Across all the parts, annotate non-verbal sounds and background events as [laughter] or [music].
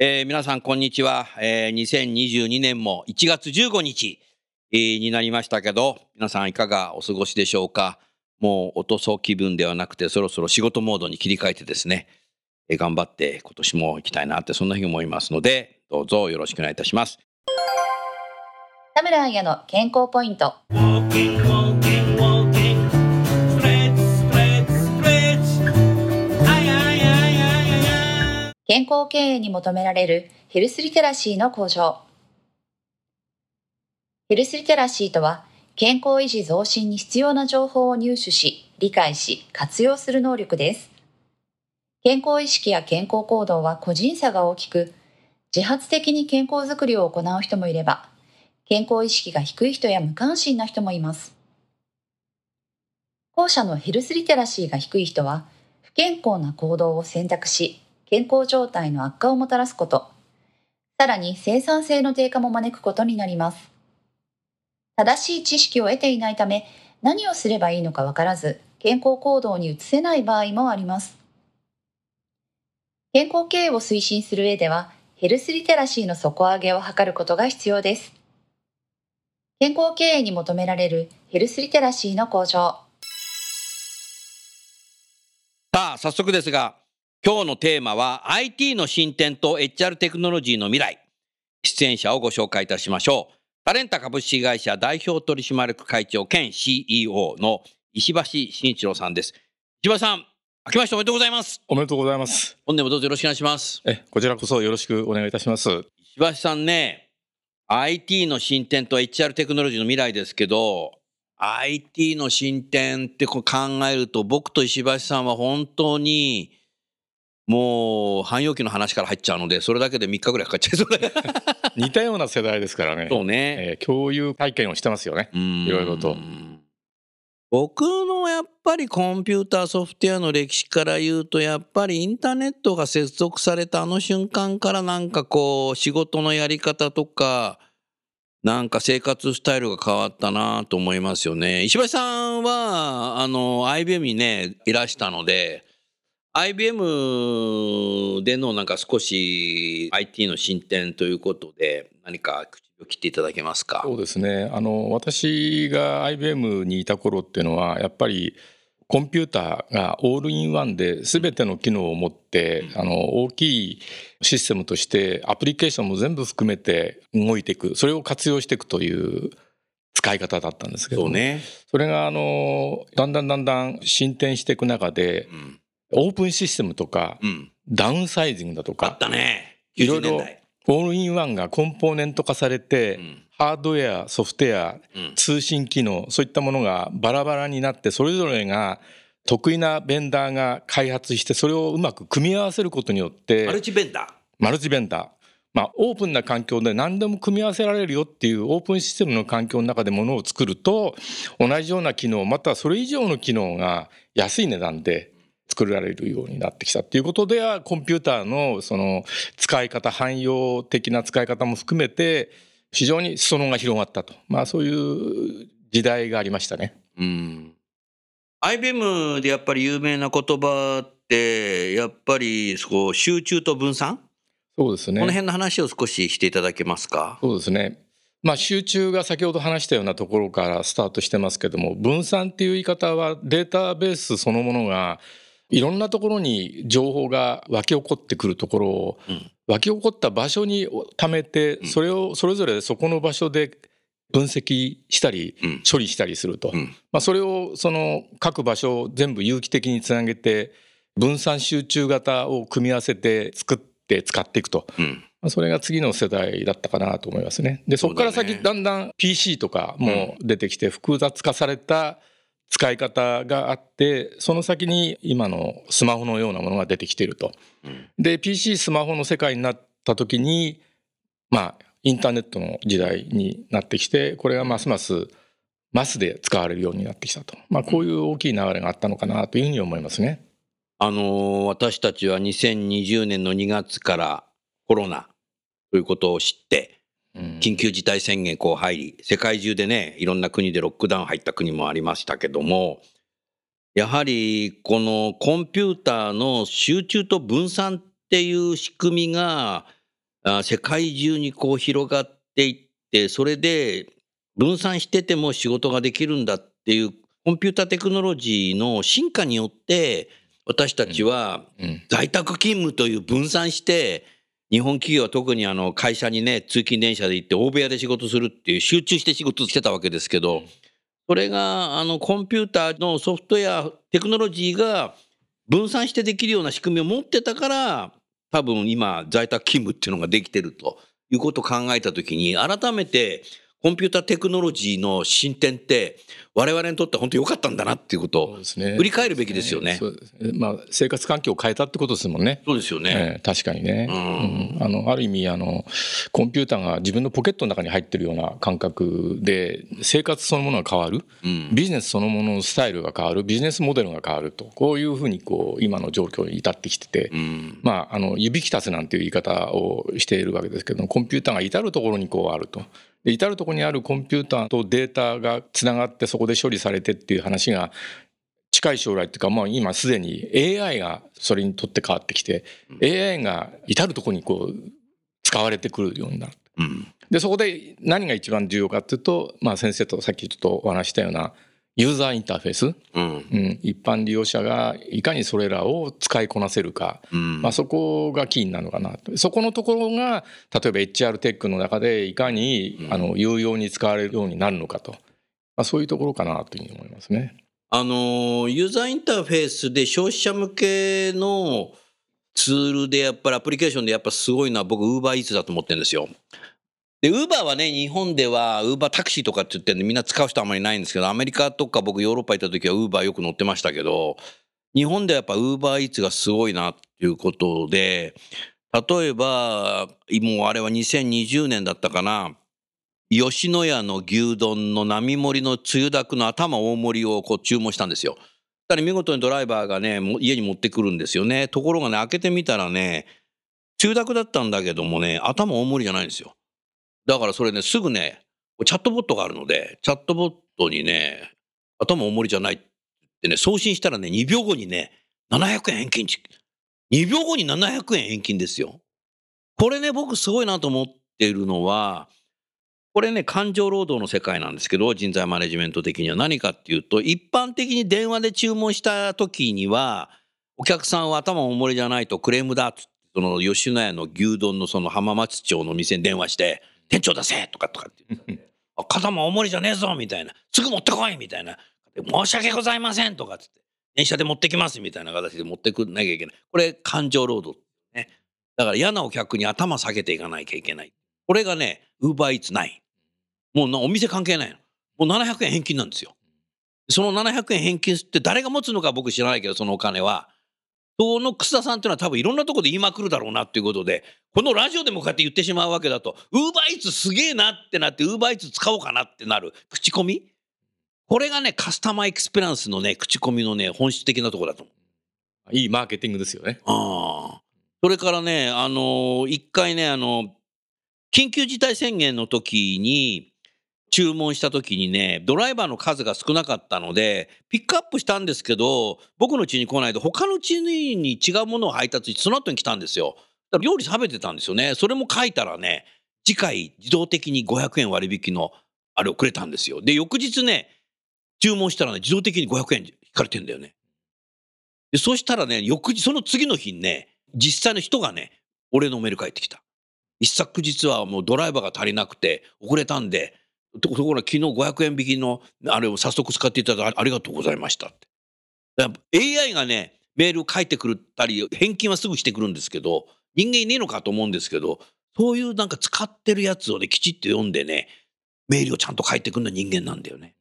えー皆さんこんにちは、えー2022年も1月15日、えーになりましたけど皆さんいかがお過ごしでしょうか？もう落とそう気分ではなくてそろそろ仕事モードに切り替えてですね、えー頑張って今年も行きたいなってそんなふうに思いますのでどうぞよろしくお願いいたします。田村彩の健康ポイント。康経営に求められるヘルスリテラシーの向上。ヘルスリテラシーとは、健康維持増進に必要な情報を入手し、理解し、活用する能力です。健康意識や健康行動は個人差が大きく、自発的に健康づくりを行う人もいれば、健康意識が低い人や無関心な人もいます。後者のヘルスリテラシーが低い人は、不健康な行動を選択し、健康状態の悪化をもたらすこと、さらに生産性の低下も招くことになります。正しい知識を得ていないため、何をすればいいのかわからず、健康行動に移せない場合もあります。健康経営を推進する上では、ヘルスリテラシーの底上げを図ることが必要です。健康経営に求められるヘルスリテラシーの向上。さあ、早速ですが、今日のテーマは IT の進展と HR テクノロジーの未来。出演者をご紹介いたしましょう。タレンタ株式会社代表取締役会長兼 CEO の石橋慎一郎さんです。石橋さん、明けましておめでとうございます。おめでとうございます。本年もどうぞよろしくお願いします。え、こちらこそよろしくお願いいたします。石橋さんね、IT の進展と HR テクノロジーの未来ですけど、IT の進展ってこう考えると、僕と石橋さんは本当に、もう、汎用機の話から入っちゃうので、それだけで3日ぐらいかかっちゃいそうだ [laughs] 似たような世代ですからね。そうね。えー共有体験をしてますよね。いいろいろと。僕のやっぱりコンピューターソフトウェアの歴史から言うとやっぱりインターネットが接続されたあの瞬間からなんかこう仕事のやり方とかなんか生活スタイルが変わったなと思いますよね。石橋さんはあの IBM にねいらしたので IBM でのなんか少し IT の進展ということで何か口を切っていただけますか？そうですね。あの、私が IBM にいた頃っていうのは、やっぱりコンピューターがオールインワンで全ての機能を持って、あの、大きいシステムとしてアプリケーションも全部含めて動いていく。それを活用していくという使い方だったんですけどね。それがあのだんだんだんだん進展していく中でうん。オープンシステムとかうん。ダウンサイジングだとあっかたね。90いろいろ。オールインワンがコンポーネント化されて、うんハードウェアソフトウェアうん通信機能そういったものがバラバラになってそれぞれが得意なベンダーが開発してそれをうまく組み合わせることによってマルチベンダマルチベンダーまあ、オープンな環境で何でも組み合わせられるよっていうオープンシステムの環境の中でものを作ると同じような機能またはそれ以上の機能が安い値段で作られるようになってきたっていうことではコンピューターのその使い方汎用的な使い方も含めて非常に裾野が広がったとまあそういう時代がありましたね。ー。うん。IBM でやっぱり有名な言葉って、やっぱりこう集中と分散、そうですねこの辺の話を少ししていただけますか？そうですね。まあ集中が先ほど話したようなところからスタートしてますけども分散っていう言い方はデータベースそのものがいろんなところに情報が湧き起こってくるところを、うん。湧き起こった場所に貯めてうん。それをそれぞれそこの場所で分析したりうん。処理したりすると、うん。まあ、それをその各場所を全部有機的につなげて分散集中型を組み合わせて作って使っていくと、うん。まあ、それが次の世代だったかなと思いますね。でそこから先だんだん PC とかも出てきて複雑化された使い方があってその先に今のスマホのようなものが出てきていると。うんで PC スマホの世界になった時にまあインターネットの時代になってきてこれがますますマスで使われるようになってきたと、まあ、こういう大きい流れがあったのかなというふうに思いますね。あのー私たちは2020年の2月からコロナということを知って、うん緊急事態宣言こう入り、世界中でね、いろんな国でロックダウン入った国もありましたけども、やはりこのコンピューターの集中と分散っていう仕組みが、あ世界中にこう広がっていって、それで分散してても仕事ができるんだっていうコンピューターテクノロジーの進化によって、私たちはうん。在宅勤務という分散して、日本企業は特にあの会社にね、通勤電車で行って大部屋で仕事するっていう集中して仕事してたわけですけど、それがあのコンピューターのソフトウェア、テクノロジーが分散してできるような仕組みを持ってたから、多分今在宅勤務っていうのができてるということを考えたときに、改めてコンピューターテクノロジーの進展って我々にとって本当良かったんだなっていうことをそうですね。振り返るべきですよね。まあ、生活環境を変えたってことですもんね。そうですよね。ええ確かにね、うん。うん。あのある意味あのコンピューターが自分のポケットの中に入ってるような感覚で生活そのものが変わる。うん。ビジネスそのもののスタイルが変わる。ビジネスモデルが変わると。こういうふうにこう今の状況に至ってきてて、うん。まあ、あの指きたつなんていう言い方をしているわけですけどもコンピューターが至る所にこうあると。で至る所にあるコンピューターとデータがつながってそこで処理されてっていう話が近い将来っていうか、まあ、今すでに AI がそれにとって変わってきて、AI が至る所にこう使われてくるようになる。うんでそこで何が一番重要かっていうと、まあ、先生とさっきちょっとお話ししたようなユーザーインターフェース、うん。うん、一般利用者がいかにそれらを使いこなせるか、うん。まあ、そこがキーになるのかな。とそこのところが例えば HR テックの中でいかに、うん。あの有用に使われるようになるのかと、まあ、そういうところかなというふうに思いますね。あのユーザーインターフェースで消費者向けのツールでやっぱりアプリケーションでやっぱすごいのは僕ウーバーイーツだと思ってるんですよ。でウーバーはね日本ではウーバータクシーとかって言ってんでみんな使う人あんまりないんですけどアメリカとか僕ヨーロッパ行った時はウーバーよく乗ってましたけど日本ではやっぱウーバーイーツがすごいなっていうことで例えばもうあれは2020年だったかな吉野家の牛丼の並盛りのつゆだくの頭大盛りをこう注文したんですよ。ただ見事にドライバーがね家に持ってくるんですよね。ところがね開けてみたらねつゆだくだったんだけどもね頭大盛りじゃないんですよ。だからそれねすぐねチャットボットがあるのでチャットボットにね頭大盛りじゃないってね送信したらね2秒後にね700円返金2秒後に700円返金ですよ。これね僕すごいなと思っているのはこれね、感情労働の世界なんですけど、人材マネジメント的には何かっていうと、一般的に電話で注文した時には、お客さんは頭おもりじゃないとクレームだっつって、その吉野家の牛丼のその浜松町の店に電話して、店長出せとかとかって言って、あ頭おもりじゃねえぞみたいな、すぐ持ってこいみたいな、申し訳ございませんとかっつって、電車で持ってきますみたいな形で持ってくんなきゃいけない。これ感情労働。ね。だから嫌なお客に頭下げていかなきゃいけない。これがね、ウーバーイーツない。もうなお店関係ないの。もう700円返金なんですよ。その700円返金って誰が持つのか僕知らないけど、そのお金は。その楠田さんっていうのは多分いろんなところで言いまくるだろうなっていうことで、このラジオでもこうやって言ってしまうわけだと、ウーバーイーツすげえなってなって、ウーバーイーツ使おうかなってなる口コミこれがね、カスタマーエクスペリエンスのね、口コミのね、本質的なところだと思う。いいマーケティングですよね。ああ。それからね、あのー一回ね、あの、緊急事態宣言の時に、注文した時にね、ドライバーの数が少なかったので、ピックアップしたんですけど、僕の家に来ないで、他の家に違うものを配達して、その後に来たんですよ。だから料理食べてたんですよね。それも書いたらね、次回自動的に500円割引のあれをくれたんですよ。で、翌日ね、注文したらね、自動的に500円引かれてんだよね。でそしたらね、翌日、その次の日にね、実際の人がね、俺のメール返ってきた。一昨日はもうドライバーが足りなくて遅れたんで、とところが昨日500円引きのあれを早速使っていただいてありがとうございましたって。だから AI がね、メール書いてくれたり、返金はすぐしてくるんですけど、人間いねえのかと思うんですけど、そういうなんか使ってるやつをね、きちっと読んでね、メールをちゃんと書いてくるのは人間なんだよね。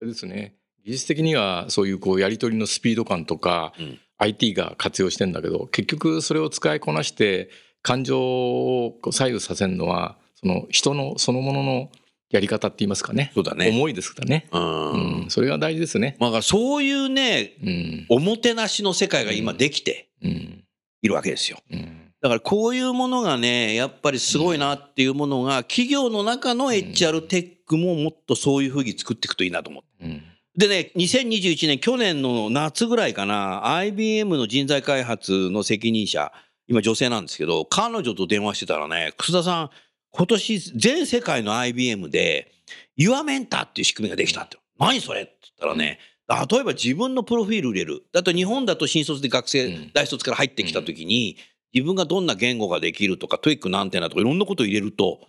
ですね技術的にはそういうこうやり取りのスピード感とか、うん IT が活用してんだけど結局それを使いこなして感情を左右させるのはその人のそのもののやり方って言いますかねそうだね。思いですからね、うん。うん、それが大事ですね。まあ、そういうね、うんおもてなしの世界が今できてうんいるわけですよ。うんだからこういうものがね、やっぱりすごいなっていうものが、企業の中の HR テックももっとそういうふうに作っていくといいなと思って。うんでね、2021年、去年の夏ぐらいかな、IBM の人材開発の責任者、今女性なんですけど、彼女と電話してたらね、楠田さん、今年全世界の IBM で、ユアメンターっていう仕組みができたって。何それって言ったらね、例えば自分のプロフィール入れる。だと日本だと新卒で学生、うん大卒から入ってきた時に、自分がどんな言語ができるとか、 TOEIC何点だとかいろんなことを入れると、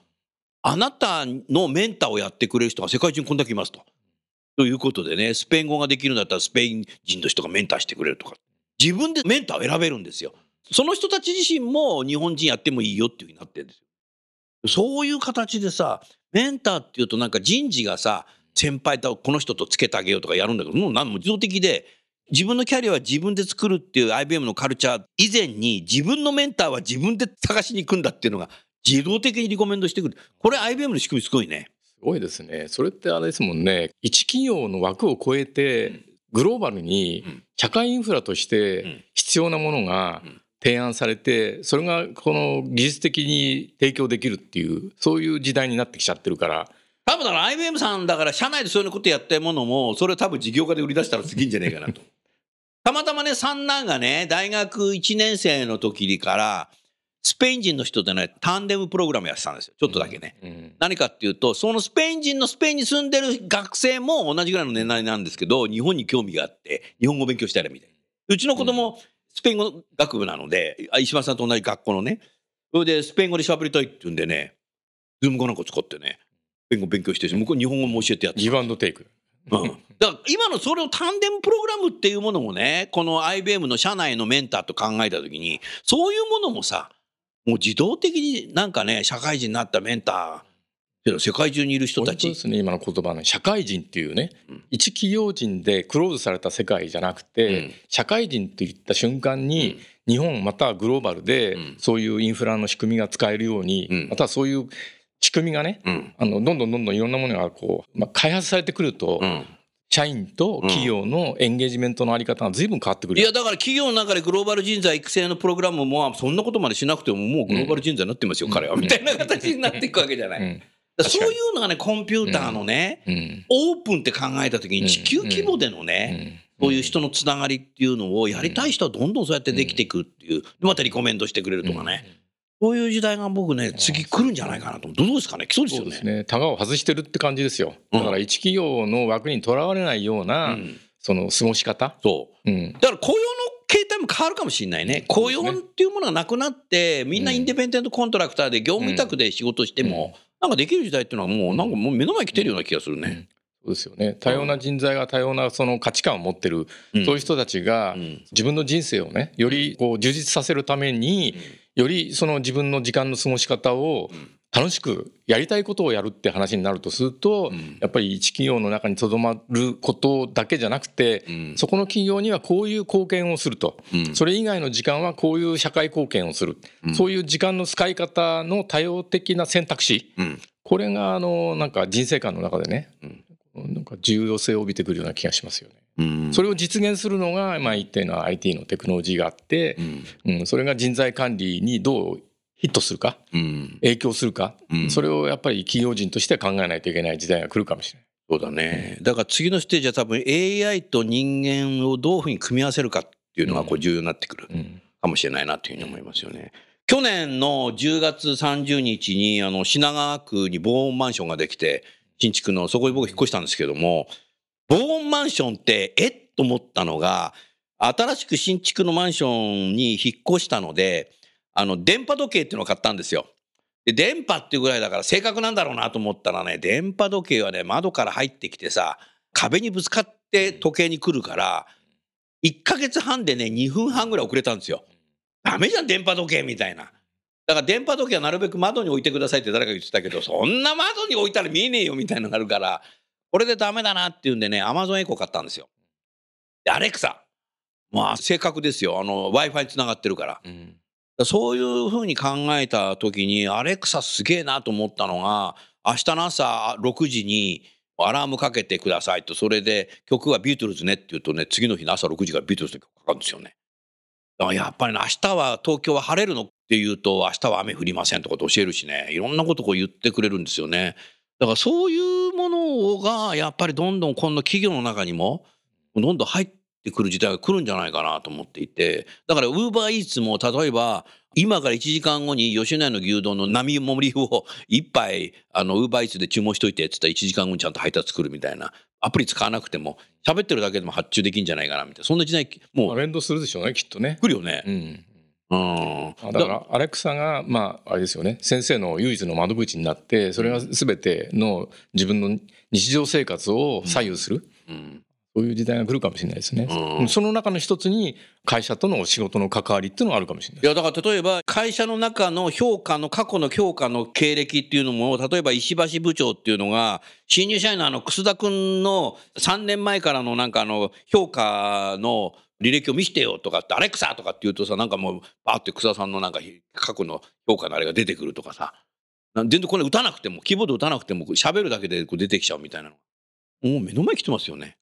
あなたのメンターをやってくれる人が世界中にこんだけいますと。ということでね、スペイン語ができるんだったらスペイン人の人がメンターしてくれるとか。自分でメンターを選べるんですよ。その人たち自身も日本人やってもいいよっていうふうになってるんですよ。そういう形でさ、メンターっていうとなんか人事がさ、先輩とこの人とつけてあげようとかやるんだけど、もう何も自動的で、自分のキャリアは自分で作るっていう IBM のカルチャー以前に自分のメンターは自分で探しに行くんだっていうのが自動的にリコメンドしてくる。これ IBM の仕組みすごいね。すごいですね。それってあれですもんね。一企業の枠を超えて、グローバルにうん社会インフラとしうんて必要なものがうん提案されて、それがこの技術的に提供できるっていう、そういう時代になってきちゃってるから、多分だから IBM さんだから社内でそういうことやってるものもそれを多分事業化で売り出したらすげえんじゃねえかなと。[laughs] たまたまね三男がね大学1年生の時からスペイン人の人とねタンデムプログラムやってたんですよちょっとだけね。うん何かっていうとそのスペイン人のスペインに住んでる学生も同じぐらいの年代なんですけど日本に興味があって日本語勉強したらみたいな。うちの子供、スペイン語学部なのであ石橋さんと同じ学校のね。それでスペイン語で喋りたいって言うんでねズームかなんか使ってねスペイン語勉強して向こう日本語も教えてやってギブアンドテイク。うん、だから今のそれをタンデムプログラムっていうものもねこの IBM の社内のメンターと考えた時にそういうものもさもう自動的になんかね社会人になったメンターっていうのは世界中にいる人たちですね。今の言葉の社会人っていうね、うん。一企業人でクローズされた世界じゃなくて、うん。社会人といった瞬間に、日本またはグローバルで、うん。そういうインフラの仕組みが使えるように、うん。またはそういう仕組みがねうん。あのどんどんどんどんいろんなものがこう、まあ、開発されてくると、うん。社員と企業のエンゲージメントのあり方が随分変わってくる。いやだから企業の中でグローバル人材育成のプログラムもそんなことまでしなくてももうグローバル人材になってますよ、彼は。みたいな形になっていくわけじゃない。うんそういうのがねコンピューターのね、うん。オープンって考えた時に地球規模でのね、そういう人のつながりっていうのをやりたい人はどんどんそうやってできていくっていう、でまたリコメントしてくれるとかね、そういう時代が僕ね次来るんじゃないかなと。思うどうですかね？来そうですよね。そうですね。を外してるって感じですよ。だから一企業の枠にとらわれないような、うん。その過ごし方。そう。うん。だから雇用の形態も変わるかもしれないね。雇用っていうものがなくなってみんなインディペンデントコントラクターで業務委託で仕事しても、なんかできる時代っていうのはもうなんかもう目の前に来てるような気がするね。そうですよね。多様な人材が多様なその価値観を持ってる、うん。そういう人たちがうん。自分の人生をね、よりこう充実させるために、よりその自分の時間の過ごし方を楽しくやりたいことをやるって話になるとすると、うん。やっぱり一企業の中にとどまることだけじゃなくて、うん。そこの企業にはこういう貢献をすると、うん。それ以外の時間はこういう社会貢献をする、うん。そういう時間の使い方の多様的な選択肢、うん。これがあのなんか人生観の中でね、うん。なんか重要性を帯びてくるような気がしますよね。うん。それを実現するのが、まあ、一定の IT のテクノロジーがあってう、ん。うん、それが人材管理にどうヒットするか？うん。影響するか、うん。それをやっぱり企業人として考えないといけない時代が来るかもしれない。そうだね。だから次のステージは多分 AI と人間をどういうふうに組み合わせるかっていうのがこう重要になってくるうん。かもしれないなというふうに思いますよね。去年の10月30日にあの品川区に防音マンションができて新築のそこに僕引っ越したんですけども防音マンションってえっ？と思ったのが新しく新築のマンションに引っ越したので、あの、電波時計っていうのを買ったんですよ。で、電波っていうぐらいだから正確なんだろうなと思ったらね、電波時計はね、窓から入ってきてさ、壁にぶつかって時計に来るから、1ヶ月半でね、2分半ぐらい遅れたんですよ。ダメじゃん、電波時計みたいな。だから電波時計はなるべく窓に置いてくださいって誰か言ってたけど、そんな窓に置いたら見えねえよみたいなのがあるから、これでダメだなっていうんでね、アマゾンエコー買ったんですよ。で、アレクサ。まあ、正確ですよ。あの、Wi-Fi につながってるから。うんそういうふうに考えた時に、アレクサすげえなと思ったのが、明日の朝6時にアラームかけてくださいと、それで曲はビートルズねって言うとね、次の日の朝6時からビートルズの曲かかるんですよね。だからやっぱりね、明日は東京は晴れるのって言うと、明日は雨降りませんとかって教えるしね、いろんなことこう言ってくれるんですよね。だからそういうものが、やっぱりどんどん今度企業の中にも、どんどん入ってくる時代が来るんじゃないかなと思っていて、だからウーバーイーツも例えば、今から1時間後に吉野家の牛丼の並盛りを一杯、あの、ウーバーイーツで注文しといてって言ったら1時間後にちゃんと配達来るみたいな。アプリ使わなくても、喋ってるだけでも発注できんじゃないかなみたいな。そんな時代、もうまあ連動するでしょうねきっとね。来るよねう。んうん。あだからアレクサがまああれですよね先生の唯一の窓口になってそれが全ての自分の日常生活を左右する、うんそういう時代が来るかもしれないですね、うん。その中の一つに会社との仕事の関わりっていうのがあるかもしれないいやだから例えば会社の中の評価の過去の評価の経歴っていうのも例えば石橋部長っていうのが新入社員のあの楠田君の3年前からのなんかあの評価の履歴を見せてよとかってアレクサとかって言うとさなんかもうバーって楠田さんのなんか過去の評価のあれが出てくるとかさな全然これ打たなくてもキーボード打たなくても喋るだけでこう出てきちゃうみたいなの。もう目の前に来てますよね。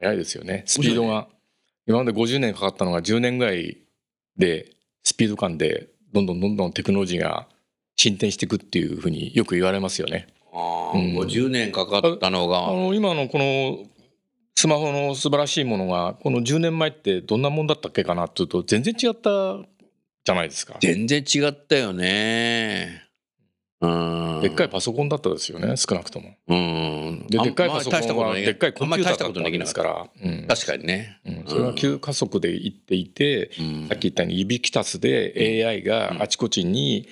ね早いですよねスピードが今まで50年かかったのが10年ぐらいでスピード感でどんどんどんどんテクノロジーが進展していくっていうふうによく言われますよね。ああ、うん50年かかったのがあの今のこのスマホの素晴らしいものがこの10年前ってどんなもんだったっけかなっていうと全然違ったじゃないですか。全然違ったよね。うん。でっかいパソコンだったですよね少なくとも。うん。ででっかいパソコンはでっかいコンピューターだったですから、うん。確かにね。うん。それは急加速でいっていて、うん。さっき言ったように指きたすで AI があちこちに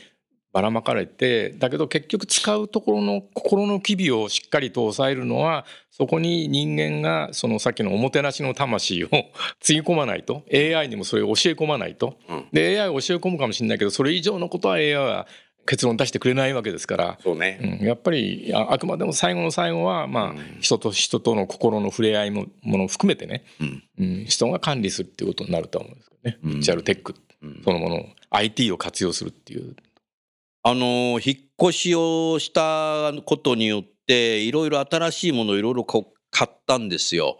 ばらまかれてだけど結局使うところの心の機微をしっかりと抑えるのはそこに人間がそのさっきのおもてなしの魂を [laughs] つぎ込まないと AI にもそれを教え込まないと。うん。で AI を教え込むかもしれないけどそれ以上のことは AI は結論出してくれないわけですから。そうね。うん、やっぱりああくまでも最後の最後は、まあうん。人と人との心の触れ合いもものを含めてね、うん。うん、人が管理するっていうことになると思うんですけどね、うん。ビジュアルテック。うん。そのものを IT を活用するっていう。あの引っ越しをしたことによっていろいろ新しいものをいろいろこう買ったんですよ。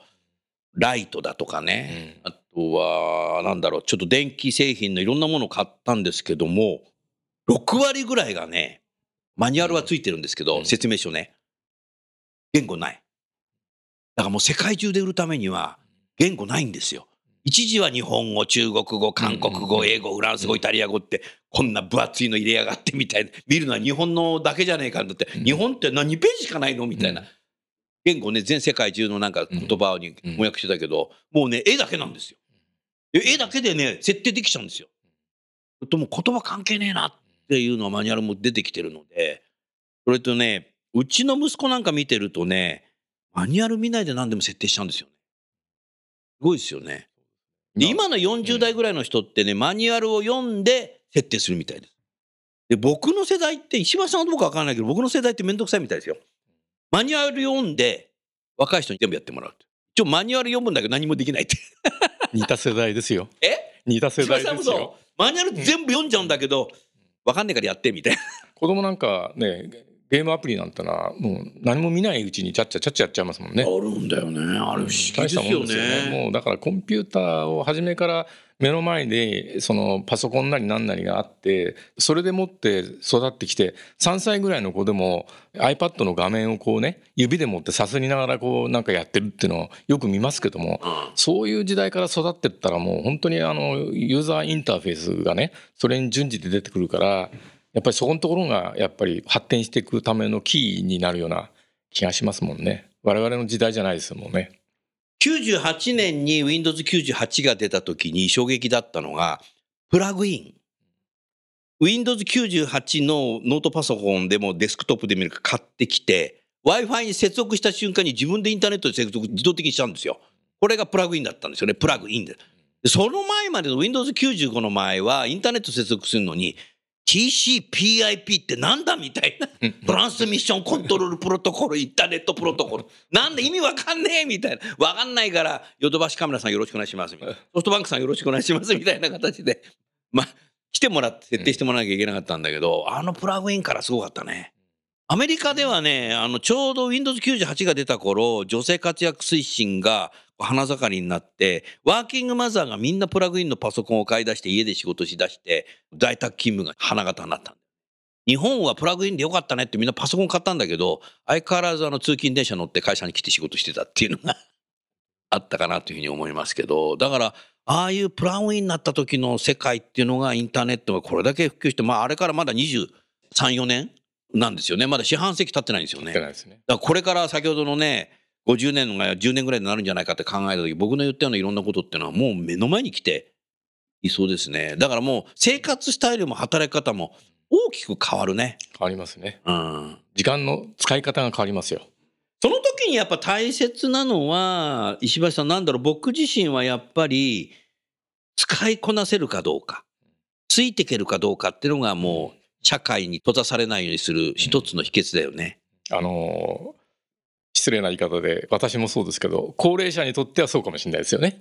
ライトだとかね、あとはなんだろうちょっと電気製品のいろんなものを買ったんですけども6割ぐらいがねマニュアルはついてるんですけど、うん。説明書ね。言語ない。だからもう世界中で売るためには言語ないんですよ。一時は日本語、中国語、韓国語、英語、フランス語、イタリア語って、こんな分厚いの入れやがってみたいな、見るのは日本のだけじゃねえかんだって、うん。日本って何ページしかないのみたいな。うん。言語ね、全世界中のなんか言葉に翻訳してたけど、もうね、絵だけなんですよ。で絵だけでね、設定できちゃうんですよ。ともう言葉関係ねえな。っていうのはマニュアルも出てきてるので、それとね、うちの息子なんか見てるとね、マニュアル見ないで何でも設定しちゃうんですよね。すごいですよね。で今の40代ぐらいの人ってね、マニュアルを読んで設定するみたいです。で、僕の世代って、石橋さんはどうかわからないけど、僕の世代ってめんどくさいみたいですよ。マニュアル読んで、若い人に全部やってもらうって。一応マニュアル読むんだけど何もできないって。似た世代ですよ [laughs] え？似た世代ですよ。マニュアル全部読んじゃうんだけど、わかんないからやってみたいな。子供なんかねゲームアプリなんてのはもう何も見ないうちにちゃっちゃちゃっちゃやっちゃいますもんねあるんだよね。あれ不思議ですよねね。もうだからコンピューターを初めから目の前でそのパソコンなり何なりがあってそれでもって育ってきて3歳ぐらいの子でも iPad の画面をこうね指で持ってさすりながらこうなんかやってるっていうのをよく見ますけどもうんそういう時代から育ってったらもう本当にあのユーザーインターフェースがねそれに順次で出てくるからやっぱりそこのところがやっぱり発展していくためのキーになるような気がしますもんね我々の時代じゃないですもんね。98年に Windows98 が出た時に衝撃だったのが、プラグイン。Windows98 のノートパソコンでもデスクトップで見るか買ってきて、Wi-Fi に接続した瞬間に自分でインターネットで接続自動的にしちゃうんですよ。これがプラグインだったんですよね。プラグイン。でその前までの Windows95 の前は、インターネット接続するのに、TCPIP ってなんだみたいな。トランスミッションコントロールプロトコル、インターネットプロトコル。なんで意味わかんねえみたいな。わかんないから、ヨドバシカメラさんよろしくお願いします。ソフトバンクさんよろしくお願いします。みたいな形で。まあ、来てもらって設定してもらわなきゃいけなかったんだけど、あのプラグインからすごかったね。アメリカではね、あの、ちょうど Windows98 が出た頃、女性活躍推進が花盛りになって、ワーキングマザーがみんなプラグインのパソコンを買い出して家で仕事しだして、在宅勤務が花形になった。日本はプラグインでよかったねってみんなパソコン買ったんだけど、相変わらずあの通勤電車乗って会社に来て仕事してたっていうのが [laughs] あったかなというふうに思いますけど、だから、ああいうプラグインになった時の世界っていうのがインターネットがこれだけ普及して、まああれからまだ23、4年なんですよね。まだ四半世紀経ってないんですよね。ってないですね。だからこれから先ほどのね、50年が10年ぐらいになるんじゃないかって考えた時僕の言ったようないろんなことっていうのはもう目の前に来ていそうですね。だからもう生活スタイルも働き方も大きく変わるね。変わりますね。うん。時間の使い方が変わりますよ。その時にやっぱ大切なのは、石橋さんなんだろう、僕自身はやっぱり使いこなせるかどうか、ついていけるかどうかっていうのがもう社会に閉ざされないようにする一つの秘訣だよね。あのー失礼な言い方で私もそうですけど高齢者にとってはそうかもしれないですよね。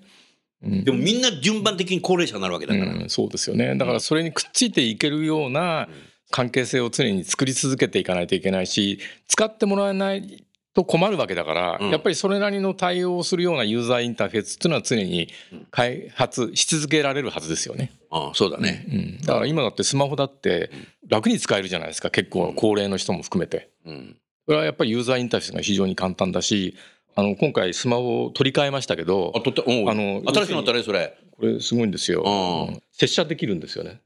うんでもみんな順番的に高齢者になるわけだから。うん、そうですよねだからそれにくっついていけるような関係性を常に作り続けていかないといけないし使ってもらえないと困るわけだから、うんやっぱりそれなりの対応をするようなユーザーインターフェースっていうのは常に開発し続けられるはずですよね。ああそうだね。うん、だから今だってスマホだって楽に使えるじゃないですか結構高齢の人も含めて。うん。これはやっぱりユーザーインターフェースが非常に簡単だしあの今回スマホを取り替えましたけどあの新しくなったね、それ。これすごいんですよ。うんうん接写できるんですよね。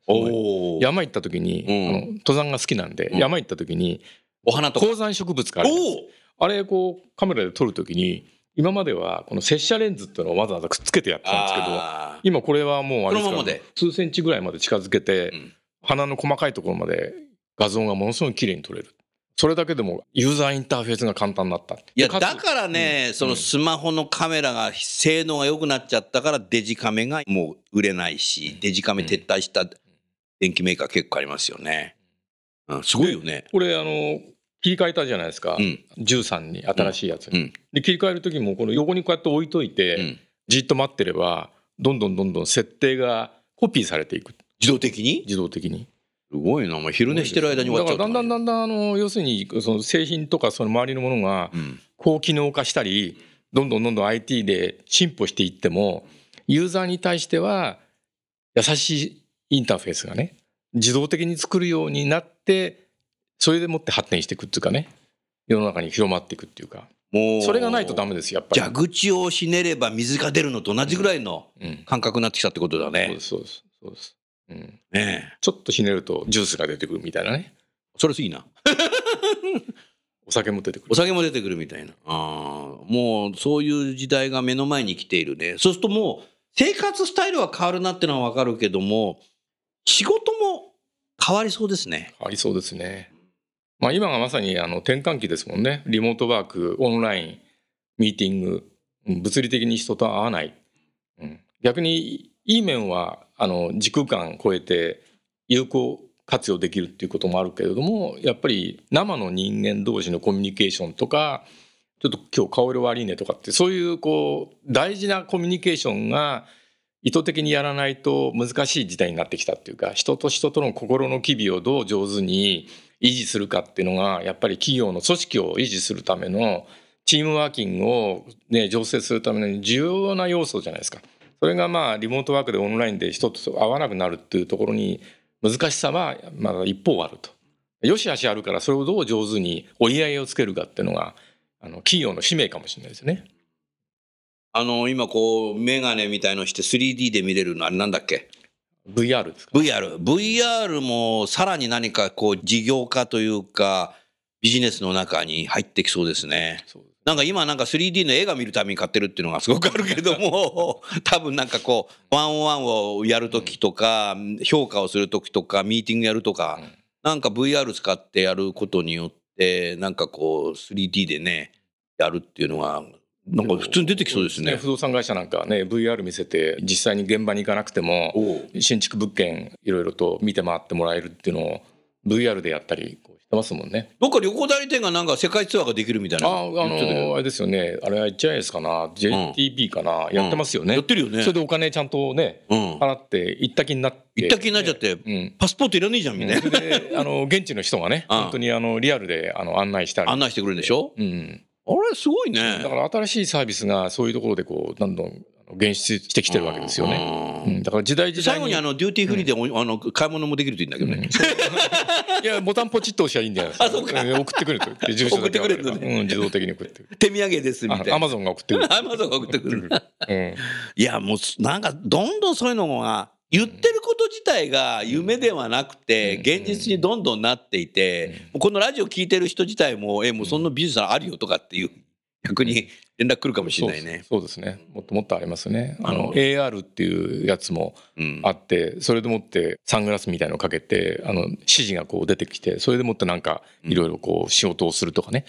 山行った時に、うんあの登山が好きなんで、うん山行った時にお花とか。高山植物があるんですおおあれこうカメラで撮る時に今まではこの接写レンズっていうのをわざわざくっつけてやってたんですけどあ今これはもうあれですか数センチぐらいまで近づけて、うん。鼻の細かいところまで画像がものすごい綺麗に撮れる。それだけでもユーザーインターフェースが簡単になった。いや、だからね、そのスマホのカメラが性能が良くなっちゃったからデジカメがもう売れないし、デジカメ撤退した電機メーカー結構ありますよね。うん、すごいよね。これあの切り替えたじゃないですか、うん。13に新しいやつに、うん。で切り替える時もこの横にこうやって置いといて、うん。じっと待ってればどんどんどんどん設定がコピーされていく自動的に？自動的にすごいな。お前昼寝してる間に終わっちゃうだからだんだんだんだんあの要するにその製品とかその周りのものがうん。高機能化したりどんどんどんどん IT で進歩していってもユーザーに対しては優しいインターフェースがね自動的に作るようになってそれでもって発展していくっていうかね世の中に広まっていくっていうかもう、それがないとダメですよやっぱり。蛇口をひねれば水が出るのと同じぐらいのうん感覚になってきたってことだそうねで。すそうですそうです、うん、ねちょっとひねるとジュースが出てくるみたいなねえ。それいいな。[laughs] お酒も出てくるお酒も出てくるみたいな。ああ、もうそういう時代が目の前に来ているね。そうするともう生活スタイルは変わるなってのはわかるけども、仕事も変わりそうですね。ありそうですね。まあ今がまさにあの転換期ですもんね。リモートワーク、オンライン、ミーティング、物理的に人と会わない。うん逆にいい面はあの時空間超えて有効活用できるっていうこともあるけれども、やっぱり生の人間同士のコミュニケーションとか、ちょっと今日顔色悪いねとかってそういうこう大事なコミュニケーションが意図的にやらないと難しい時代になってきたっていうか人と人との心の機微をどう上手に維持するかっていうのがやっぱり企業の組織を維持するためのチームワーキングを、ね、醸成するための重要な要素じゃないですか。それがまあリモートワークでオンラインで人と会わなくなるっていうところに難しさはまだ一方あると。よしあしあるからそれをどう上手に折り合いをつけるかっていうのがあの企業の使命かもしれないですね。あの、今こう、メガネみたいのして 3D で見れるのあれなんだっけ？VR ですか？VR。VR もさらに何かこう事業化というか、ビジネスの中に入ってきそうですね。なんか今なんか 3D の映画見るために買ってるっていうのがすごくあるけれども、[laughs] 多分なんかこう、ワンオンワンをやるときとか、評価をするときとか、ミーティングやるとか、うんなんか VR 使ってやることによって、なんかこう 3D でね、やるっていうのが、なんか普通に出てきそうですね。不動産会社なんかはね VR 見せて実際に現場に行かなくても新築物件いろいろと見て回ってもらえるっていうのを VR でやったりこうしてますもんね。どっか旅行代理店がなんか世界ツアーができるみたいな。ああのあれですよねあれは HIS かな JTB かな、やってますよね。やってるよね。それでお金ちゃんとねうん。払って行った気になって行った気になっちゃって、うんパスポートいらねえじゃん、みたいな。あの現地の人がね [laughs] うん本当にあのリアルであの案内したり案内してくれるんでしょ？うん、あれ、すごいね。だから新しいサービスがそういうところでこうどんどん現出してきてるわけですよね。ねうん、だから時代時代最後にあのデューティーフリーでお、あの買い物もできるといいんだけどね。いやボタンポチッと押しゃいいんじゃないですか。あそうかん送ってくると所送ってくれるのねうん自動的に送ってくる。手土産ですみたいな。アマゾンが送ってくる。アマゾンが送ってくる。うんいや、もうす、なんか、どんどんそういうのが、言ってること自体が夢ではなくて、うん現実にどんどんなっていて、このラジオ聞いてる人自体も、え、もうそんな技術あるよとかっていう、逆に連絡来るかもしれないね。そうですね。もっともっとありますね。あの AR っていうやつもうんあって、それでもってサングラスみたいのをかけて、あの指示がこう出てきて、それでもってなんかいろいろこう仕事をするとかね。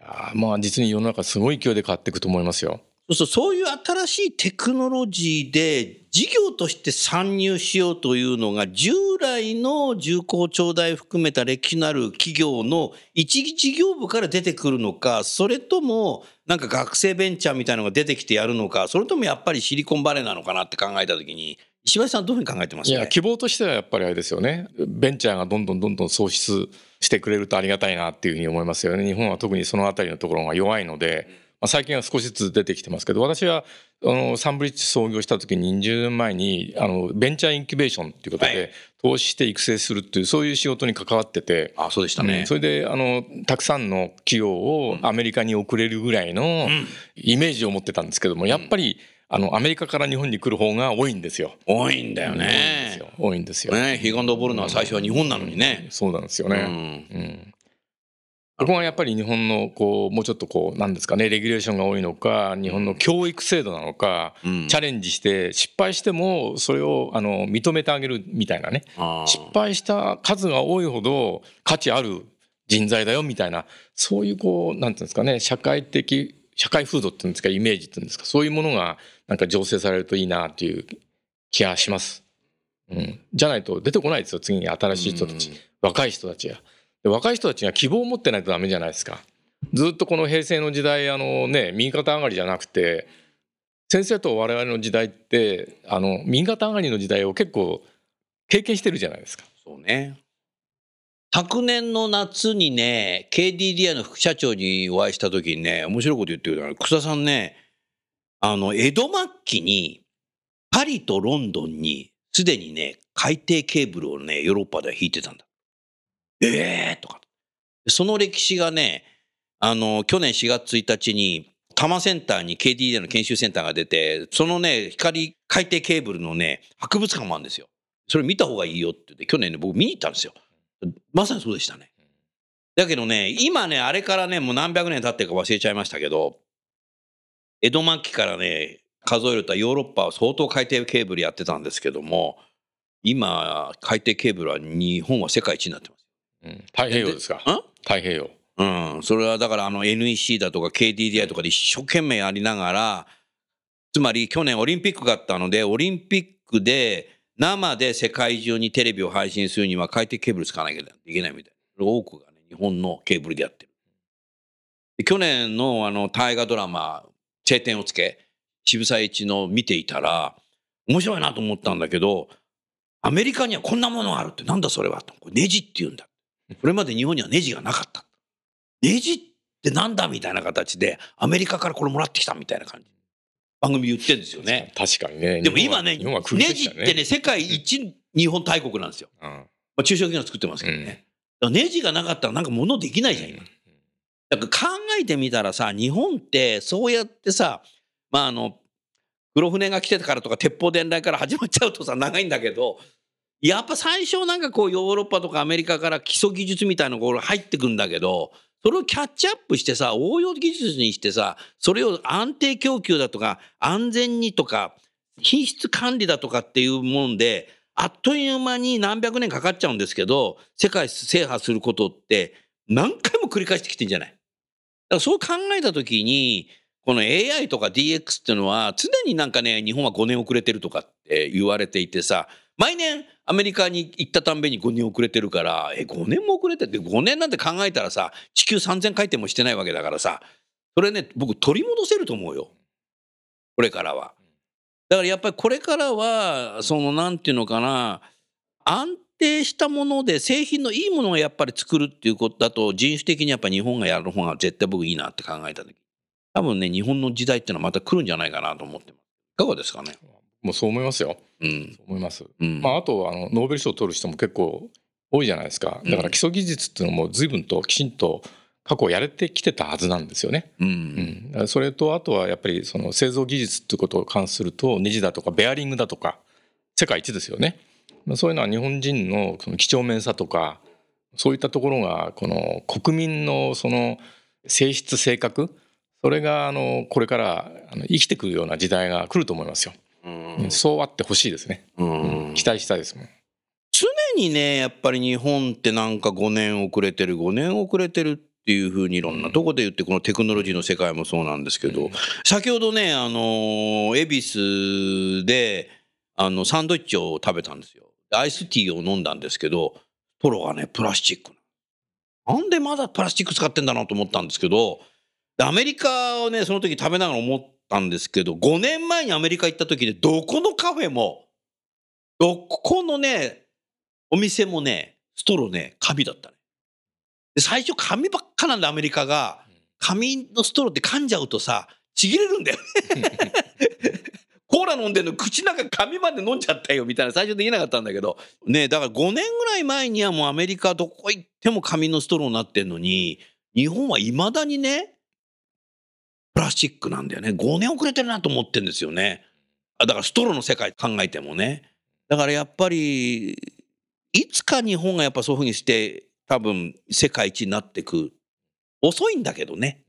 あまあ実に世の中すごい勢いで変わっていくと思いますよ。そうそうそういう新しいテクノロジーで事業として参入しようというのが従来の重工長大含めた歴史のある企業の一事業部から出てくるのかそれともなんか学生ベンチャーみたいなのが出てきてやるのかそれともやっぱりシリコンバレーなのかなって考えた時に石橋さんどういうふうに考えてますか、いや希望としてはやっぱりあれですよね。ベンチャーがどんどんどんどん創出してくれるとありがたいなっていうふうに思いますよね。日本は特にそのあたりのところが弱いので、まあ、最近は少しずつ出てきてますけど私はあのサンブリッジ創業した時に20年前にあのベンチャーインキュベーションっていうことはいで投資して育成するっていうそういう仕事に関わってて。あそうでしたねうん、それであのたくさんの企業をアメリカに送れるぐらいのイメージを持ってたんですけどもやっぱりあのアメリカから日本に来る方が多いんですよ。多いんだよねよ。多いんですよ。ねヒガンドボルのは最初は日本なのにね。そうなんですようね。んうん。ここがやっぱり日本のこうもうちょっとこうなんですかねレギュレーションが多いのか日本の教育制度なのか、うん。チャレンジして失敗してもそれをあの認めてあげるみたいなね。失敗した数が多いほど価値ある人材だよみたいなそういうこうなんていうんですかね社会的社会風土っていうんですかイメージっていうんですかそういうものがなんか醸成されるといいなっていう気がします。うん、じゃないと出てこないですよ次に新しい人たち、若い人たちが。で若い人たちが希望を持ってないとダメじゃないですか。ずっとこの平成の時代あのね右肩上がりじゃなくて先生と我々の時代ってあの右肩上がりの時代を結構経験してるじゃないですか。そうね。昨年の夏にね、KDDI の副社長にお会いした時にね、面白いこと言ってくれたの草田さんね、あの、江戸末期に、パリとロンドンに、すでにね、海底ケーブルをね、ヨーロッパでは引いてたんだ。ええー、とか。その歴史がね、あの、去年4月1日に、多摩センターに KDDI の研修センターが出て、そのね、光、海底ケーブルのね、博物館もあるんですよ。それ見た方がいいよって言って、去年ね、僕見に行ったんですよ。まさにそうでしたね。だけどね、今ね、あれからね、もう何百年経ってるか忘れちゃいましたけど、江戸末期からね、数えるとヨーロッパは相当海底ケーブルやってたんですけども、今、海底ケーブルは日本は世界一になってます。うん、太平洋ですか。ん？太平洋。うん、それはだからあの NEC だとか KDDI とかで一生懸命やりながら、つまり去年オリンピックがあったので、オリンピックで生で世界中にテレビを配信するには海底ケーブル使わなきゃいけないみたいな。多くがね、日本のケーブルでやってる。で去年のあの大河ドラマ、晴天をつけ、渋沢栄一の見ていたら、面白いなと思ったんだけど、アメリカにはこんなものがあるって、なんだそれはと。ネジって言うんだ。これまで日本にはネジがなかった。ネジってなんだみたいな形で、アメリカからこれもらってきたみたいな感じ。番組言ってるんですよね。確かにね。でも今ね、日本は日本はネジってね、世界一日本大国なんですよ。うんまあ、中小企業作ってますけどね。だからネジがなかったらなんか物できないじゃん、今。だから考えてみたらさ、日本ってそうやってさ、まああの、黒船が来てたからとか鉄砲伝来から始まっちゃうとさ、長いんだけど、やっぱ最初なんかこうヨーロッパとかアメリカから基礎技術みたいなところ入ってくんだけど、それをキャッチアップしてさ、応用技術にしてさ、それを安定供給だとか、安全にとか、品質管理だとかっていうもんで、あっという間に何百年かかっちゃうんですけど、世界制覇することって何回も繰り返してきてんじゃない？だからそう考えたときに、この AI とか DX っていうのは常になんかね、日本は5年遅れてるとかって言われていてさ、毎年アメリカに行ったたんびに5年遅れてるから、え、5年も遅れてって5年なんて考えたらさ、地球3000回転もしてないわけだからさ、それね、僕取り戻せると思うよ。これからは。だからやっぱりこれからは、そのなんていうのかな、安定したもので製品のいいものをやっぱり作るっていうことだと人種的にやっぱ日本がやる方が絶対僕いいなって考えた時。多分ね日本の時代っていうのはまた来るんじゃないかなと思ってます。いかがですかね？もうそう思いますよ。うんそう思います。うんまあ、あとあのノーベル賞を取る人も結構多いじゃないですか。だから基礎技術っていうのも随分ときちんと過去やれてきてたはずなんですよね。ううんん、だからそれとあとはやっぱりその製造技術っていうことを関するとネジだとかベアリングだとか世界一ですよね。まあそういうのは日本人のその几帳面さとかそういったところがこの国民のその性質性格それがあのこれからあの生きてくるような時代が来ると思いますよ。うん。そうあってほしいですね。うん。期待したいですもん。常にねやっぱり日本ってなんか5年遅れてる5年遅れてるっていうふうにいろんなとこで言ってこのテクノロジーの世界もそうなんですけど、うん。先ほどねあの恵比寿であのサンドイッチを食べたんですよ。アイスティーを飲んだんですけどストローがねプラスチック。なんでまだプラスチック使ってんだなと思ったんですけどでアメリカをねその時食べながら思ったんですけど5年前にアメリカ行った時でどこのカフェもどこのねお店もねストローね紙だったね。で最初紙ばっかなんでアメリカが。紙のストローって噛んじゃうとさちぎれるんだよね。[laughs] コーラ飲んでんの口の中紙まで飲んじゃったよみたいな最初できなかったんだけど。ねだから5年ぐらい前にはもうアメリカどこ行っても紙のストローになってんのに日本はいまだにねプラスチックなんだよね。5年遅れてるなと思ってんですよね。だからストローの世界考えてもね。だからやっぱりいつか日本がやっぱそういうふうにして多分世界一になってく遅いんだけどね。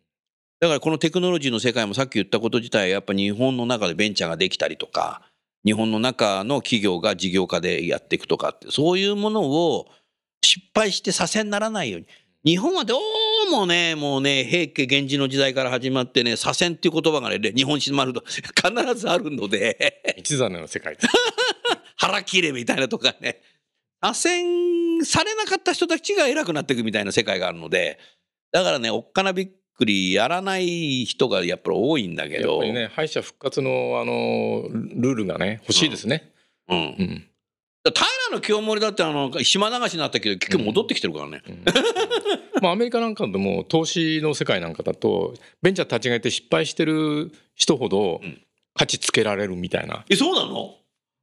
だからこのテクノロジーの世界もさっき言ったこと自体やっぱ日本の中でベンチャーができたりとか日本の中の企業が事業化でやっていくとかってそういうものを失敗してさせにならないように。日本はどうもねもうね平家源氏の時代から始まってね左遷っていう言葉がね日本史にまると必ずあるので一座の世界。[laughs] 腹切れみたいなとかね左遷されなかった人たちが偉くなっていくみたいな世界があるのでだからねおっかなびっくりやらない人がやっぱり多いんだけやっどぱりね敗者復活のあのルールがね欲しいですね。うん、うん。平の清盛だってあの島流しになったけど結局戻ってきてるからね、うん。まあアメリカなんかでも投資の世界なんかだとベンチャー立ち上げて失敗してる人ほどうん。価値つけられるみたいな。えそうなの？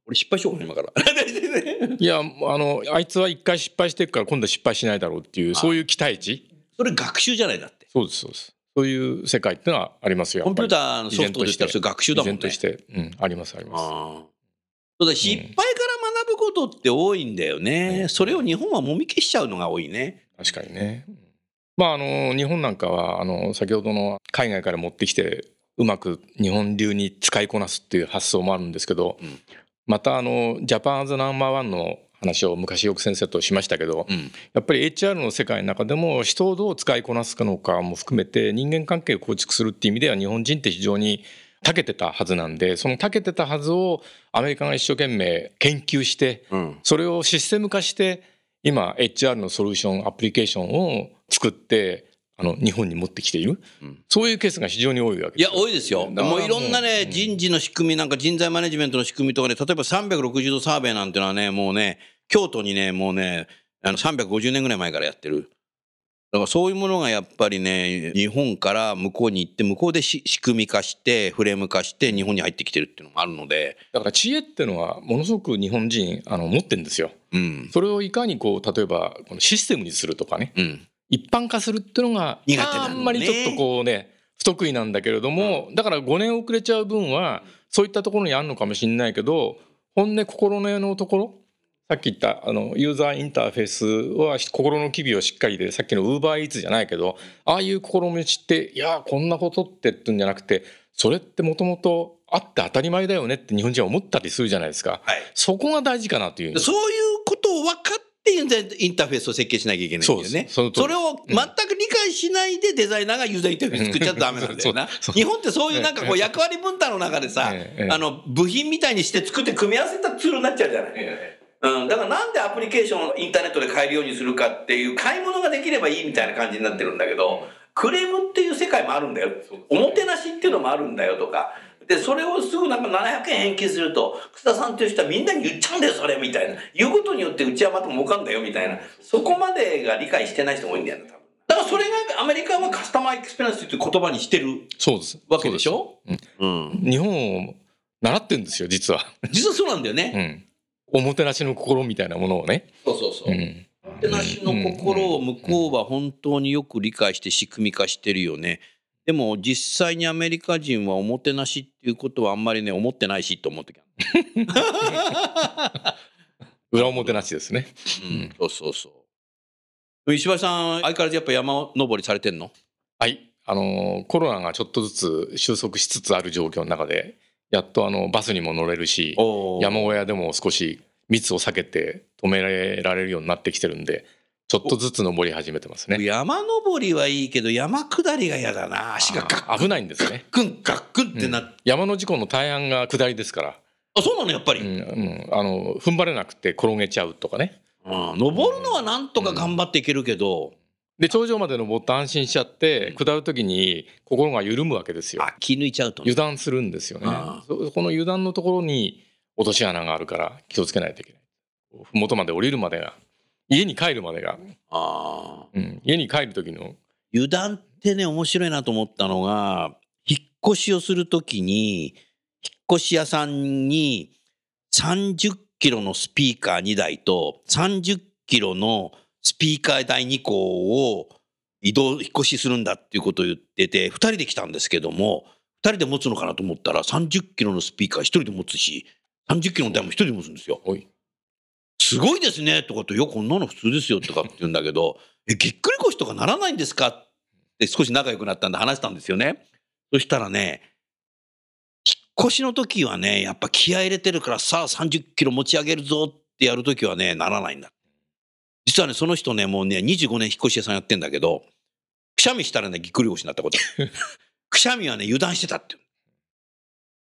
俺失敗しようかな今から。[laughs] いやあのあいつは一回失敗してるから今度は失敗しないだろうっていうそういう期待値。それ学習じゃないだって。そうですそうです。そういう世界ってのはありますよコンピューターーのソフトでしたらそれ学習だもんね。として、うん、ありますあります。ああそうだ失敗からことって多いんだよね、ねそれを日本はもみ消しちゃうのが多いね。確かにね。まああの日本なんかはあの先ほどの海外から持ってきてうまく日本流に使いこなすっていう発想もあるんですけど、うん。またあのジャパンアズナンバーワンの話を昔よく先生としましたけど、うん。やっぱり HR の世界の中でも人をどう使いこなすかのかも含めて人間関係を構築するっていう意味では日本人って非常に長けてたはずなんでその長けてたはずをアメリカが一生懸命研究してうん。それをシステム化して今 HR のソリューションアプリケーションを作ってあの日本に持ってきている、うん。そういうケースが非常に多いわけいやですよ。多いですよ。もういろんなね、うん。人事の仕組みなんか人材マネジメントの仕組みとかね例えば360度サーベイなんてのはねもうね京都にねもうねあの350年ぐらい前からやってるだからそういうものがやっぱりね日本から向こうに行って向こうでし仕組み化してフレーム化して日本に入ってきてるっていうのがあるので。だから知恵っていうのはものすごく日本人あの持ってるんですよ。うん。それをいかにこう例えばこのシステムにするとかね。うん。一般化するっていうのが苦手なのね。あんまりちょっとこうね不得意なんだけれども、だから5年遅れちゃう分はそういったところにあるのかもしれないけど本音心ののところさっき言ったあのユーザーインターフェースは心の機微をしっかりでさっきのウーバーイーツじゃないけどああいう心持ちっていやこんなことってってんじゃなくてそれってもともとあって当たり前だよねって日本人は思ったりするじゃないですか。はい。そこが大事かなというそういうことを分かってユーザーインターフェースを設計しなきゃいけないんだよそうね。です。それを全く理解しないでデザイナーがユーザーインターフェース作っちゃダメなんだよ [laughs] な。日本ってそういうなんかこう役割分担の中でさええ。ええ、あの部品みたいにして作って組み合わせたツールになっちゃうじゃない。うん、だからなんでアプリケーションをインターネットで買えるようにするかっていう買い物ができればいいみたいな感じになってるんだけど、クレームっていう世界もあるんだよ。おもてなしっていうのもあるんだよとか。で、それをすぐなんか700円返金すると、楠田さんっていう人はみんなに言っちゃうんだよ、それみたいな。言うことによってうちはまた儲かんだよみたいな。そこまでが理解してない人も多いんだよね、多分。だからそれがアメリカはカスタマーエクスペリエンスっていう言葉にしてるそうですわけでしょ？そうですうん。日本を習ってるんですよ実は、実はそうなんだよね。うん、おもてなしの心みたいなものをね、そうそうそう。う。ん、おもてなしの心を向こうは本当によく理解して仕組み化してるよね。でも実際にアメリカ人はおもてなしっていうことはあんまりね思ってないしと思ってき [laughs] 裏表なしですね。うん、そうそうそう。石橋さん相変わらずやっぱ山登りされてんの？はい。あのコロナがちょっとずつ収束しつつある状況の中でやっとあのバスにも乗れるし山小屋でも少し密を避けて止められるようになってきてるんでちょっとずつ登り始めてますね。山登りはいいけど山下りが嫌だな。足がガッあ危ないんですね。クンガックンってなって、山の事故の大半が下りですから、あそうなのやっぱり、うんうん、あの踏ん張れなくて転げちゃうとかね。うん登るのはなんとか頑張っていけるけど、で頂上まで登って安心しちゃって下る時に心が緩むわけですよ。あ気抜いちゃうとね。油断するんですよね。この油断のところに落とし穴があるから気をつけないといけない。麓まで降りるまでが家に帰るまでが、あーうん、家に帰る時の。油断ってね面白いなと思ったのが引っ越しをするときに引っ越し屋さんに30キロのスピーカー2台と30キロのスピーカー台2個を移動引っ越しするんだっていうことを言ってて2人で来たんですけども2人で持つのかなと思ったら30キロのスピーカー1人で持つし30キロの台も1人で持つんですよ。すごいですねとかって、いや、こんなの普通ですよとかって言うんだけど、え、ぎっくり腰とかならないんですかって少し仲良くなったんで話したんですよね。そしたらね、引っ越しの時はね、やっぱ気合い入れてるからさあ30キロ持ち上げるぞってやる時はね、ならないんだ。実はね、その人ね、もうね、25年引っ越し屋さんやってんだけど、くしゃみしたらね、ぎっくり腰になったこと。[laughs] くしゃみはね、油断してたって。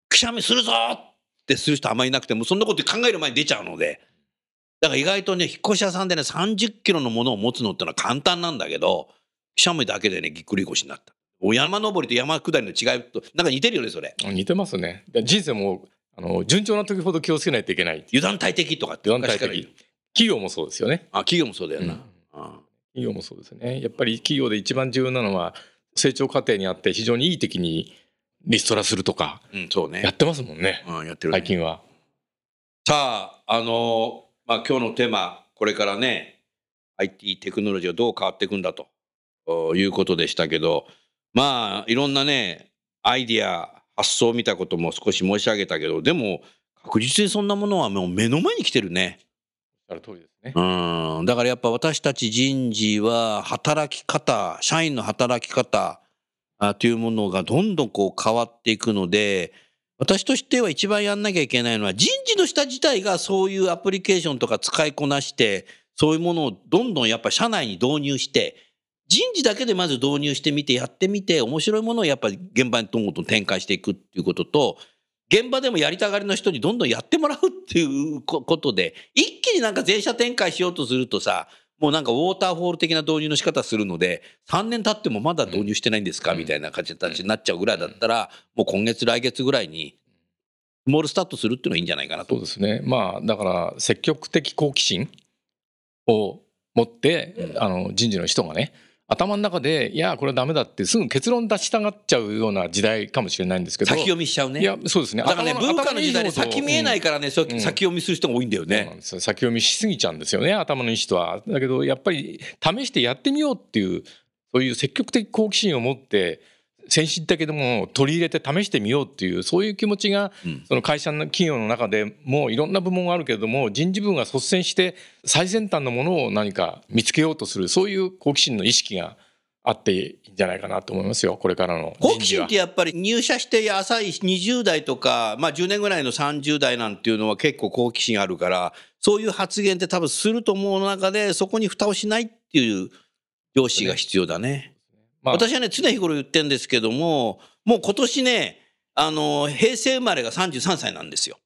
くしゃみするぞってする人あんまりいなくても、そんなこと考える前に出ちゃうので、だから意外とね、引っ越し屋さんでね、30キロのものを持つのってのは簡単なんだけど、くしゃみだけでね、ぎっくり腰になった。お山登りと山下りの違いと、なんか似てるよね、それ。似てますねで人生もあの順調な時ほど気をつけないといけない油断大敵とかって油断大敵企業もそうですよねあ、企業もそうだよな。うんあ企業もそうですねやっぱり企業で一番重要なのは成長過程にあって非常にいい時にリストラするとかうん、そうね。やってますもんねうん、やってる、ね。最近はさあ、あのまあ、今日のテーマ、これからね、IT テクノロジーがどう変わっていくんだとおいうことでしたけど、まあ、いろんなね、アイディア、発想を見たことも少し申し上げたけど、でも、確実にそんなものはもう目の前に来てるね。おっしゃる通りですねうん。だからやっぱ私たち人事は、働き方、社員の働き方あというものがどんどんこう変わっていくので、私としては一番やんなきゃいけないのは人事の下自体がそういうアプリケーションとか使いこなしてそういうものをどんどんやっぱ社内に導入して人事だけでまず導入してみてやってみて面白いものをやっぱり現場にどんどん展開していくっていうことと現場でもやりたがりの人にどんどんやってもらうっていうこことで一気になんか全社展開しようとするとさもうなんかウォーターフォール的な導入の仕方するので3年経ってもまだ導入してないんですか？うん。みたいな形になっちゃうぐらいだったらもう今月来月ぐらいにスモールスタートするっていうのがいいんじゃないかなと。そうですね。まあだから積極的好奇心を持ってあの人事の人がね頭の中でいやこれはダメだってすぐ結論出したがっちゃうような時代かもしれないんですけど。先読みしちゃうね。いやそうですね。だからね頭文化の時代で先見えないからね、先読みする人が多いんだよそうなんね。ですよ。先読みしすぎちゃうんですよね頭のいい人は。だけどやっぱり試してやってみようっていうそういう積極的好奇心を持って先進的でも取り入れて試してみようっていうそういう気持ちがうん。その会社の企業の中でもいろんな部門があるけれども人事部が率先して最先端のものを何か見つけようとするそういう好奇心の意識があっていいんじゃないかなと思いますよ。これからの好人事は。奇心ってやっぱり入社して浅い20代とか、まあ10年ぐらいの30代なんていうのは結構好奇心あるから、そういう発言って多分すると思う中で、そこに蓋をしないっていう上司が必要だね。まあ私はね、常日頃言ってるんですけども、もう今年ね、あの、平成生まれが33歳なんですよ。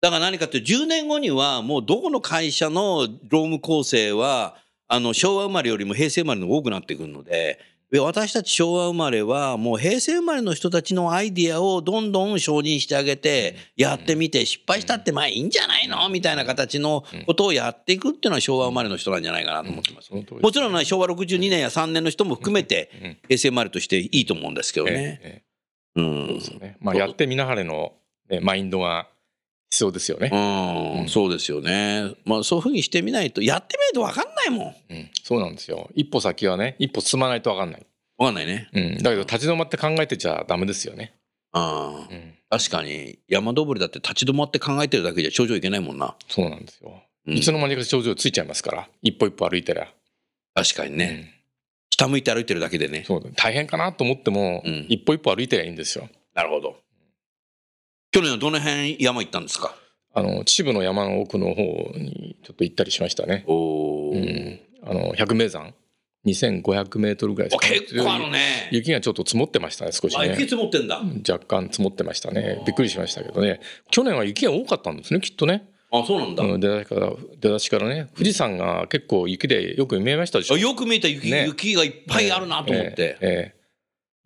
だから何かって10年後にはもうどこの会社の労務構成は、あの、昭和生まれよりも平成生まれの多くなってくるの、で私たち昭和生まれはもう平成生まれの人たちのアイディアをどんどん承認してあげて、やってみて失敗したってまあいいんじゃないの？みたいな形のことをやっていくっていうのは昭和生まれの人なんじゃないかなと思ってます。もちろんね昭和62年や3年の人も含めてうん。平成生まれとしていいと思うんですけどね。ええうん。まあやってみなはれの、ね、マインドが必要ですよね、うん、そうですよね。まあそういうふうにしてみないと、やってみないと分かんないもん。うん。そうなんですよ。一歩先はね一歩進まないと分かんない、分かんないね。うん、だけど立ち止まって考えてちゃダメですよね、ああ。うん、確かに山登りだって立ち止まって考えてるだけじゃ頂上行けないもんな。そうなんですよ、うん。いつの間にか頂上ついちゃいますから。一歩一歩歩いてりゃ、確かにね。うん。下向いて歩いてるだけでね。そう。大変かなと思っても、うん。一歩一歩歩いてりゃいいんですよ。なるほど。去年はどの辺山行ったんですか？あの秩父の山の奥の方にちょっと行ったりしましたね、おー。うん、あの百名山。2500メートルぐらいですあかね結構あるね。雪がちょっと積もってましたね少しあ、雪ね積もってんだ。若干積もってましたね。びっくりしましたけどね。去年は雪が多かったんですねきっとね、あ、そうなんだ。うん、出だしから出だしからね。富士山が結構雪でよく見えましたでしょ。あよく見えた雪,、ね。雪がいっぱいあるなと思って。ええええ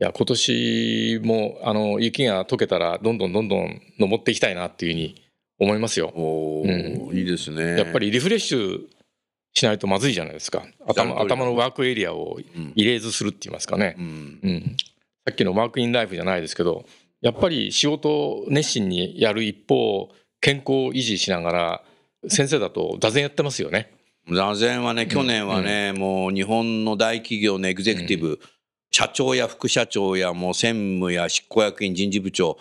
いや今年もあの雪が溶けたらどんどんどんどん登っていきたいなっていうふうに思いますよ。おーいいですね。やっぱりリフレッシュしないとまずいじゃないですか。頭頭のワークエリアをうん、イレーズするって言いますかね。う、ん。うん、さっきのワークインライフじゃないですけどやっぱり仕事を熱心にやる一方健康を維持しながら先生だと座禅やってますよね。座禅はね、去年はね、もう日本の大企業のエグゼクティブ、社長や副社長やもう専務や執行役員人事部長、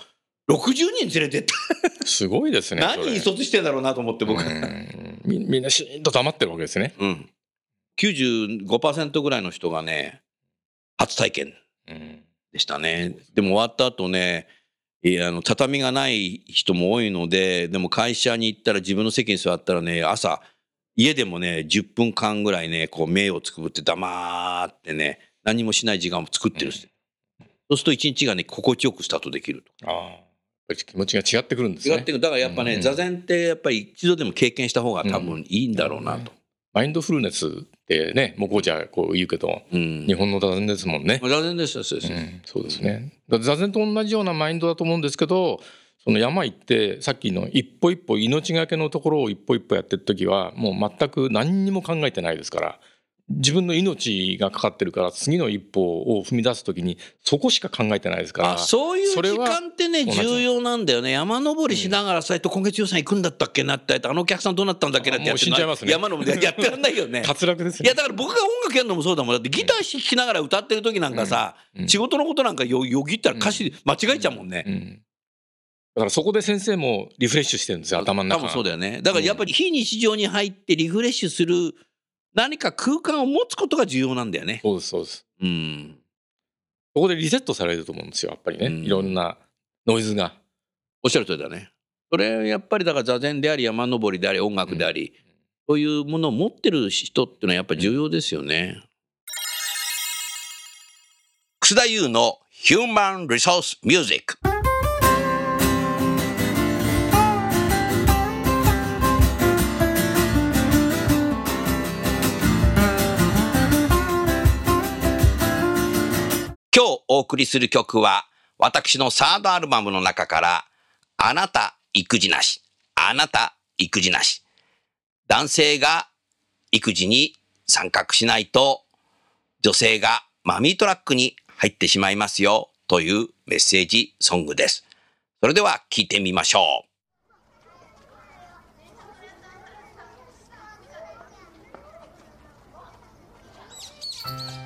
60人連れてった。[laughs] すごいですね。何に卒してんだろうなと思って僕。うんみ [laughs] みんなシーンと黙ってるわけですね。うん。95%ぐらいの人がね、初体験うんでしたね。でも終わった後ね、あの畳がない人も多いので、でも会社に行ったら自分の席に座ったらね、朝、家でもね、10分間ぐらいね、こう目をつくぶって黙ってね、何もしない時間を作ってるんですよ。そうすると一日がね、心地よくスタートできると。あ気持ちが違ってくるんですね。違ってくる。だからやっぱね、うん座禅ってやっぱり一度でも経験した方が多分いいんだろうなと。マインドフルネスってね、もうこうじゃこう言うけど、うん。日本の座禅ですもんね。座禅ですよ、そうです。うん、そうですね。だ座禅と同じようなマインドだと思うんですけど、その山行ってさっきの一歩一歩命がけのところを一歩一歩やってる時はもう全く何にも考えてないですから自分の命がかかってるから次の一歩を踏み出す時にそこしか考えてないですからあそういう時間ってね重要なんだよね。山登りしながらさ、えっと今月予算行くんだったっけなってあのお客さんどうなったんだっけなってやって死んじゃいますね。山登りやってらんないよね。[laughs] 滑落ですね。いやだから僕が音楽やるのもそうだもん。だってギター弾きながら歌ってる時なんかさ、うん。うん。仕事のことなんかよよぎったら歌詞間違えちゃうもんね、うん。だからそこで先生もリフレッシュしてるんですよ頭の中。多分そうだよね。だからやっぱり非日常に入ってリフレッシュする何か空間を持つことが重要なんだよね。そうですそうです。うん。そこでリセットされると思うんですよやっぱりね、うん。いろんなノイズが。おっしゃる通りだね。それやっぱりだから座禅であり山登りであり音楽であり、そういうものを持ってる人っていうのはやっぱり重要ですよね。楠田優の Human Resource Music 今日お送りする曲は私のサードアルバムの中からあなた育児なし、あなた育児なし。男性が育児に参画しないと女性がマミートラックに入ってしまいますよというメッセージソングです。それでは聞いてみましょう。み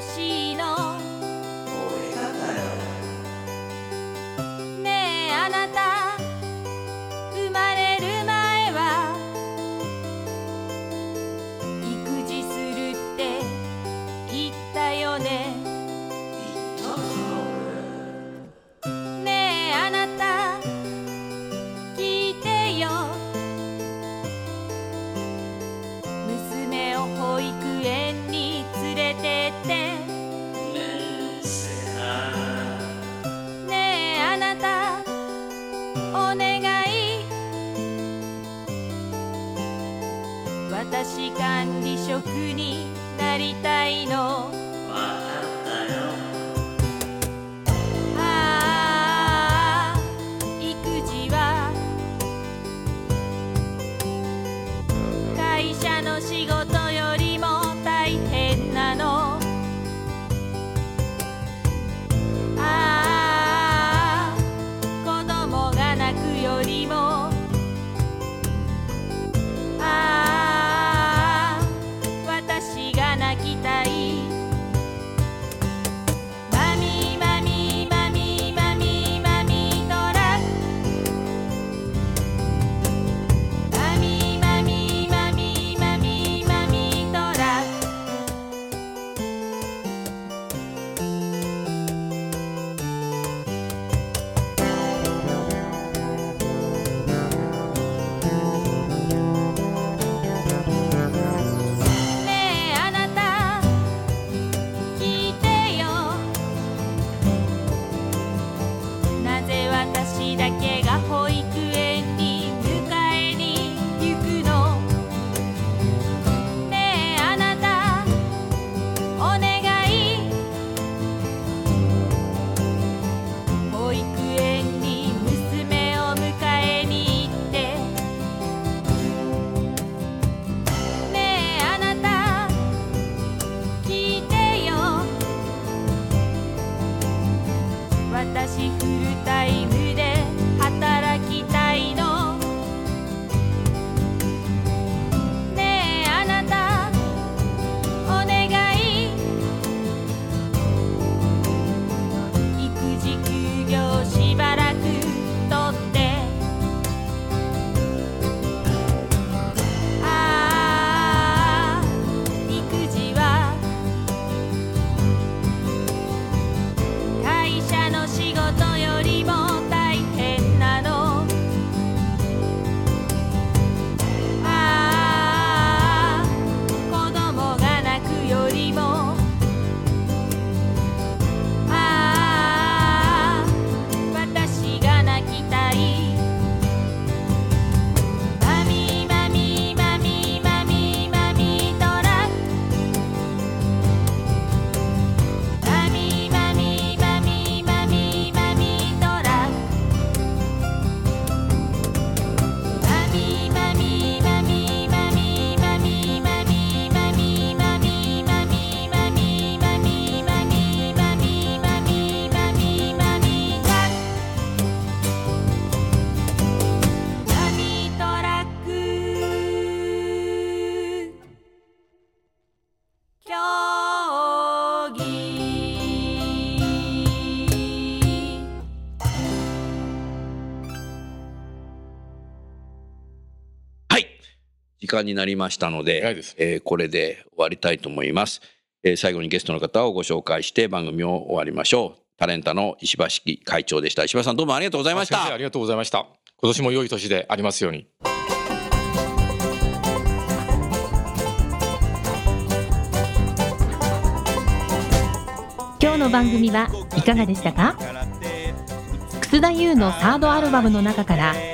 しい職になりたいの」間になりましたので、えーこれで終わりたいと思います、えー最後にゲストの方をご紹介して番組を終わりましょう。タレンタの石橋会長でした。石橋さんどうもありがとうございましたあ。りがとうございました今年も良い年でありますように今日の番組はいかがでしたか？楠田優のサードアルバムの中から「